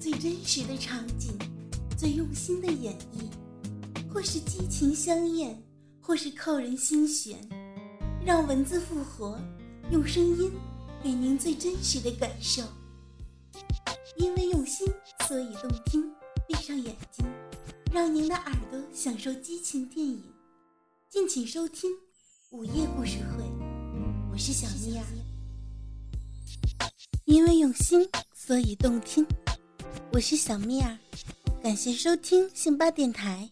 最真实的场景，最用心的演绎，或是激情香艳，或是扣人心弦，让文字复活，用声音给您最真实的感受。因为用心，所以动听。闭上眼睛，让您的耳朵享受激情电影。敬请收听午夜故事会，我是小妮儿。因为用心，所以动听。我是小蜜儿，感谢收听辛巴电台，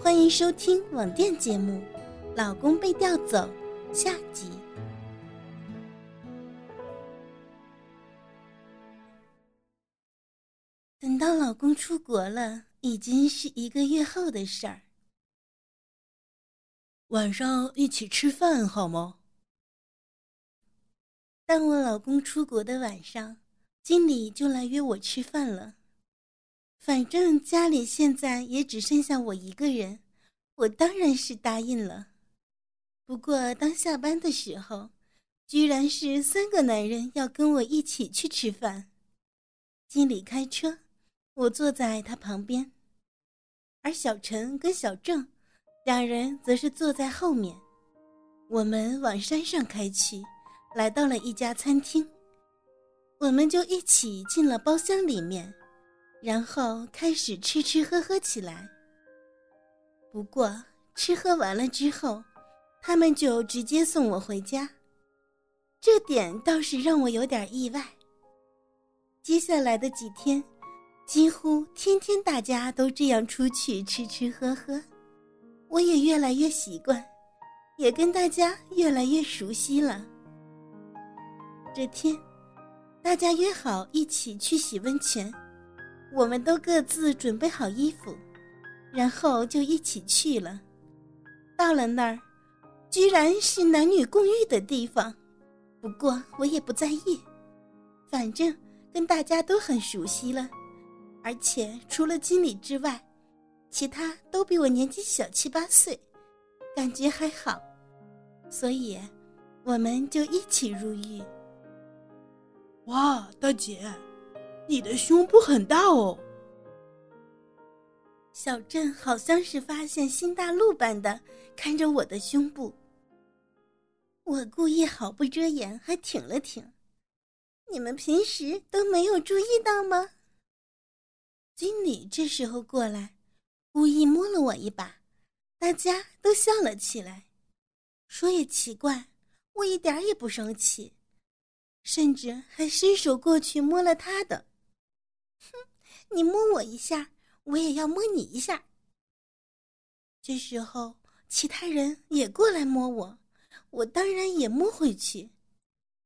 欢迎收听网店节目《老公被调走》下集。等到老公出国了，已经是一个月后的事儿。晚上一起吃饭好吗？当我老公出国的晚上，经理就来约我吃饭了。反正家里现在也只剩下我一个人，我当然是答应了。不过当下班的时候，居然是三个男人要跟我一起去吃饭。经理开车，我坐在他旁边，而小陈跟小郑两人则是坐在后面。我们往山上开去。来到了一家餐厅，我们就一起进了包厢里面，然后开始吃吃喝喝起来。不过吃喝完了之后，他们就直接送我回家，这点倒是让我有点意外。接下来的几天，几乎天天大家都这样出去吃吃喝喝，我也越来越习惯，也跟大家越来越熟悉了。这天，大家约好一起去洗温泉，我们都各自准备好衣服，然后就一起去了。到了那儿，居然是男女共浴的地方，不过我也不在意，反正跟大家都很熟悉了，而且除了经理之外，其他都比我年纪小七八岁，感觉还好，所以我们就一起入浴。哇，大姐，你的胸部很大哦！小镇好像是发现新大陆般的看着我的胸部。我故意毫不遮掩，还挺了挺。你们平时都没有注意到吗？经理这时候过来，故意摸了我一把，大家都笑了起来。说也奇怪，我一点也不生气。甚至还伸手过去摸了他的。哼，你摸我一下，我也要摸你一下。这时候，其他人也过来摸我，我当然也摸回去。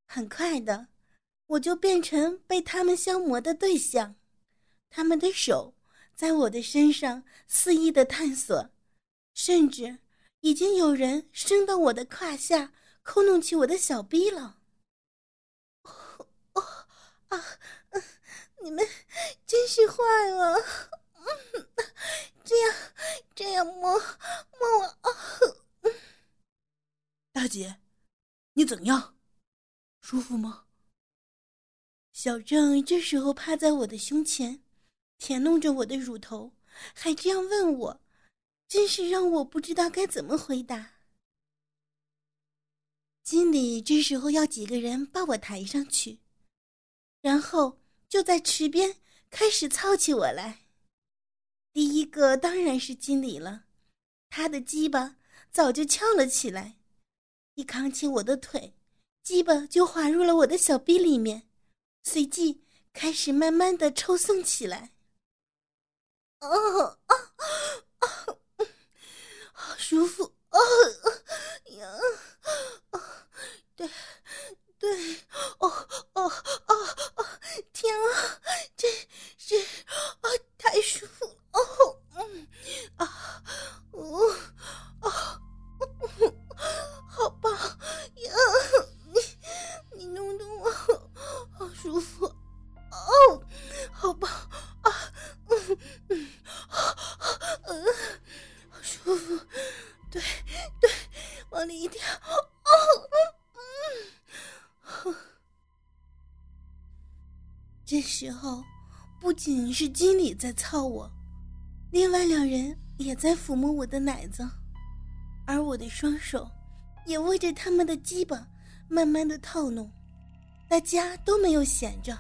很快的，我就变成被他们消磨的对象。他们的手在我的身上肆意的探索，甚至已经有人伸到我的胯下，抠弄起我的小逼了。啊，你们真是坏了！这样这样摸摸我啊！大姐，你怎样？舒服吗？小郑这时候趴在我的胸前，舔弄着我的乳头，还这样问我，真是让我不知道该怎么回答。经理这时候要几个人把我抬上去。然后就在池边开始操起我来。第一个当然是经理了，他的鸡巴早就翘了起来，一扛起我的腿，鸡巴就滑入了我的小臂里面，随即开始慢慢的抽送起来。哦哦哦，好舒服哦呀啊，对。对，哦哦哦哦，天啊，真是啊，太舒服哦，嗯啊，哦哦，时候，不仅是经理在操我，另外两人也在抚摸我的奶子，而我的双手也握着他们的鸡巴，慢慢的套弄，大家都没有闲着。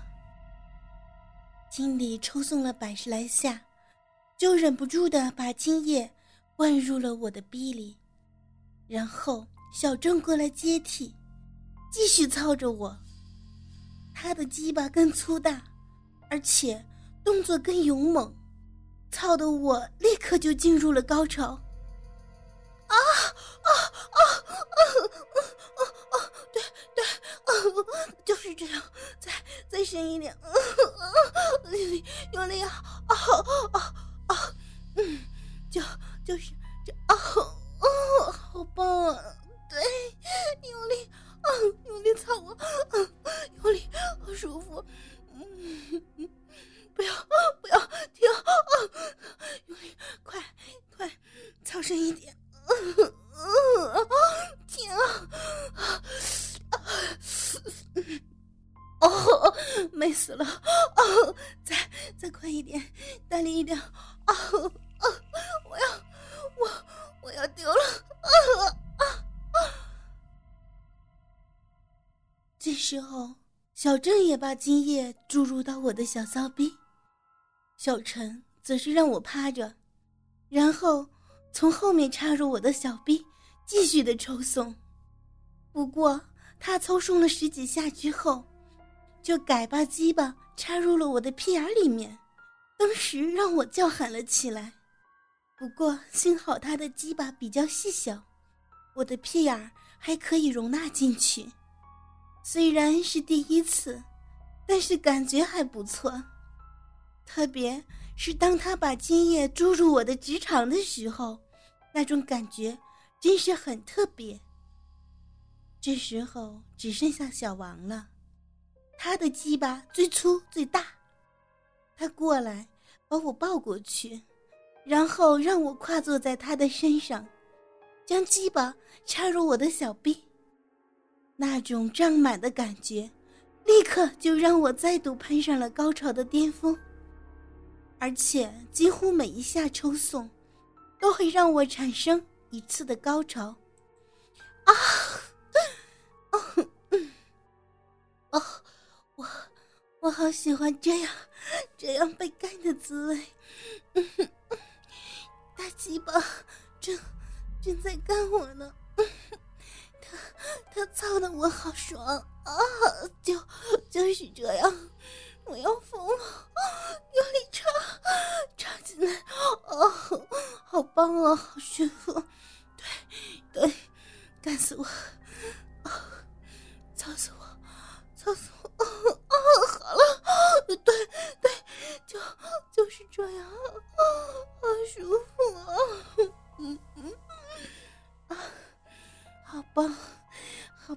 经理抽送了百十来下，就忍不住的把精液灌入了我的逼里，然后小郑过来接替，继续操着我。他的鸡巴更粗大，而且动作更勇猛，操的我立刻就进入了高潮。啊啊啊啊啊啊！对对，啊，就是这样，再再深一点，啊啊，用力用力啊啊啊啊！嗯，就就是这啊啊，好棒啊！啊，我要，我我要丢了，这时候，小郑也把精液注入到我的小骚逼，小陈则是让我趴着，然后从后面插入我的小逼，继续的抽送。不过他抽送了十几下之后，就改把鸡巴插入了我的屁眼里面，当时让我叫喊了起来。不过幸好他的鸡巴比较细小，我的屁眼还可以容纳进去。虽然是第一次，但是感觉还不错。特别是当他把精液注入我的直肠的时候，那种感觉真是很特别。这时候只剩下小王了，他的鸡巴最粗最大。他过来把我抱过去，然后让我跨坐在他的身上，将鸡巴插入我的小臂。那种胀满的感觉，立刻就让我再度攀上了高潮的巅峰。而且几乎每一下抽送，都会让我产生一次的高潮。我好喜欢这样这样被干的滋味。大鸡巴正正在干我呢。他他操的我好爽啊！就就是这样，我要疯了！用力插，插进来，哦，好棒啊，好炫！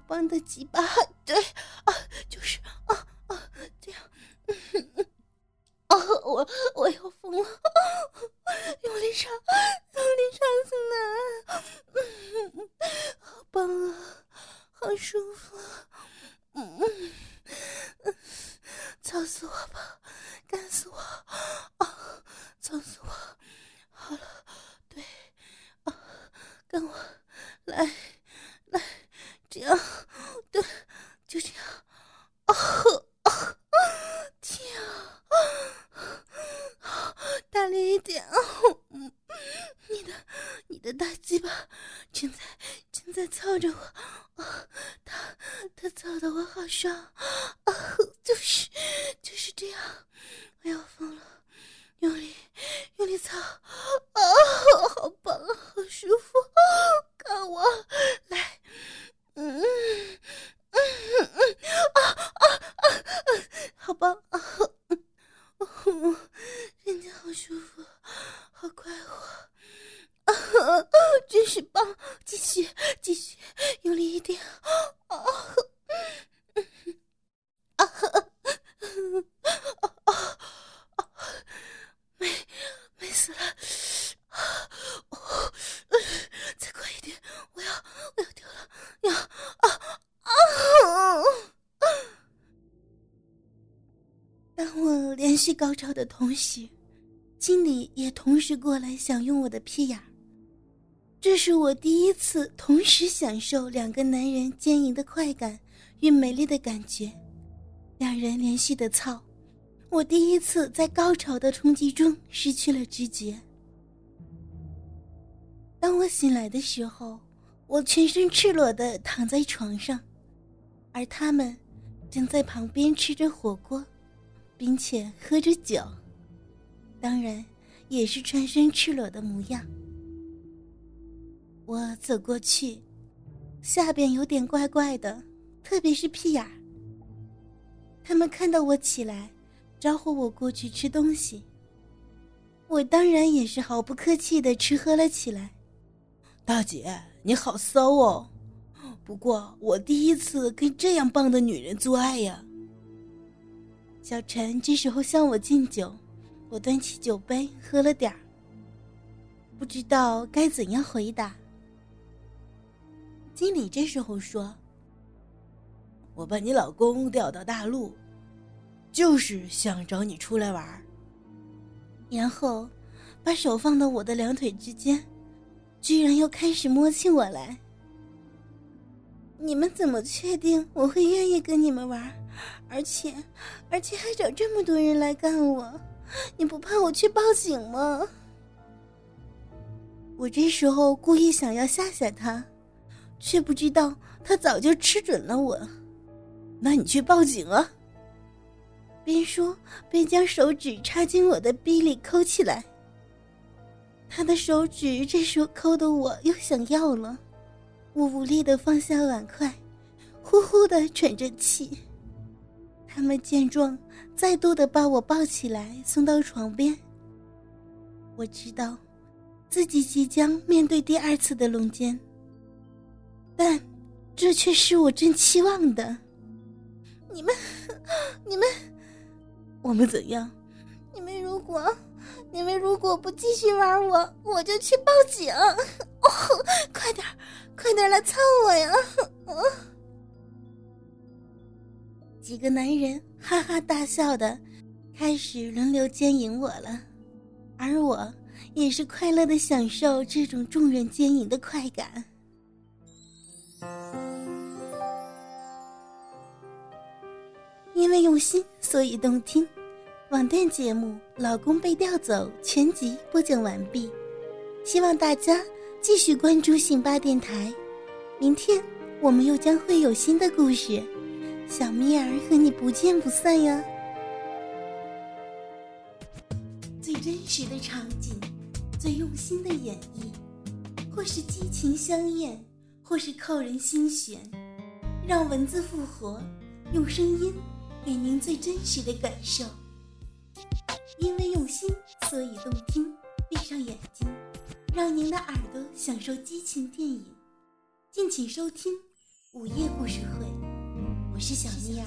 棒的鸡巴，对啊，就是啊啊，这样，啊，我我要疯了，用力插，用力插进来，好棒啊，好舒服，嗯嗯，操死我吧，干死我，啊，操死我，好了，对，啊，跟我来来。这样，对，就这样。啊啊！天啊！大力一点啊！你的，你的大鸡巴正在正在操着我，啊，他他操的我好爽啊！就是就是这样，我要疯了，用力用力操啊！好棒，好舒服，看我来。嗯嗯嗯嗯啊啊啊啊！好棒啊！嗯，人家好舒服，好快活啊！真是棒！继续继续，用力一点啊！啊啊啊啊！美美死了！哦，再快一点，我要我要掉了！呀啊啊！当高潮的同时，经理也同时过来享用我的屁眼。这是我第一次同时享受两个男人坚硬的快感与美丽的感觉，两人连续的操，我第一次在高潮的冲击中失去了知觉。当我醒来的时候，我全身赤裸的躺在床上，而他们正在旁边吃着火锅，并且喝着酒，当然也是全身赤裸的模样。我走过去，下边有点怪怪的，特别是屁眼儿。他们看到我起来，招呼我过去吃东西。我当然也是毫不客气的吃喝了起来。大姐，你好骚哦！不过我第一次跟这样棒的女人做爱呀。小陈这时候向我敬酒，我端起酒杯喝了点儿，不知道该怎样回答。经理这时候说：“我把你老公调到大陆，就是想找你出来玩。”然后，把手放到我的两腿之间，居然又开始摸起我来。你们怎么确定我会愿意跟你们玩？而且，而且还找这么多人来干我？你不怕我去报警吗？我这时候故意想要吓吓他。却不知道他早就吃准了我，那你去报警啊！边说边将手指插进我的逼里抠起来。他的手指这时候抠的我又想要了，我无力的放下碗筷，呼呼的喘着气。他们见状，再度的把我抱起来送到床边。我知道，自己即将面对第二次的龙奸。但，这却是我真期望的。你们，你们，我们怎样？你们如果，你们如果不继续玩我，我就去报警！哦，快点，快点来操我呀！几个男人哈哈大笑的，开始轮流奸淫我了，而我也是快乐的享受这种众人奸淫的快感。因为用心，所以动听。网店节目《老公被调走》全集播讲完毕，希望大家继续关注信巴电台。明天我们又将会有新的故事，小咪儿和你不见不散呀！最真实的场景，最用心的演绎，或是激情相艳，或是扣人心弦，让文字复活，用声音。给您最真实的感受，因为用心，所以动听。闭上眼睛，让您的耳朵享受激情电影。敬请收听《午夜故事会》，你是小咪呀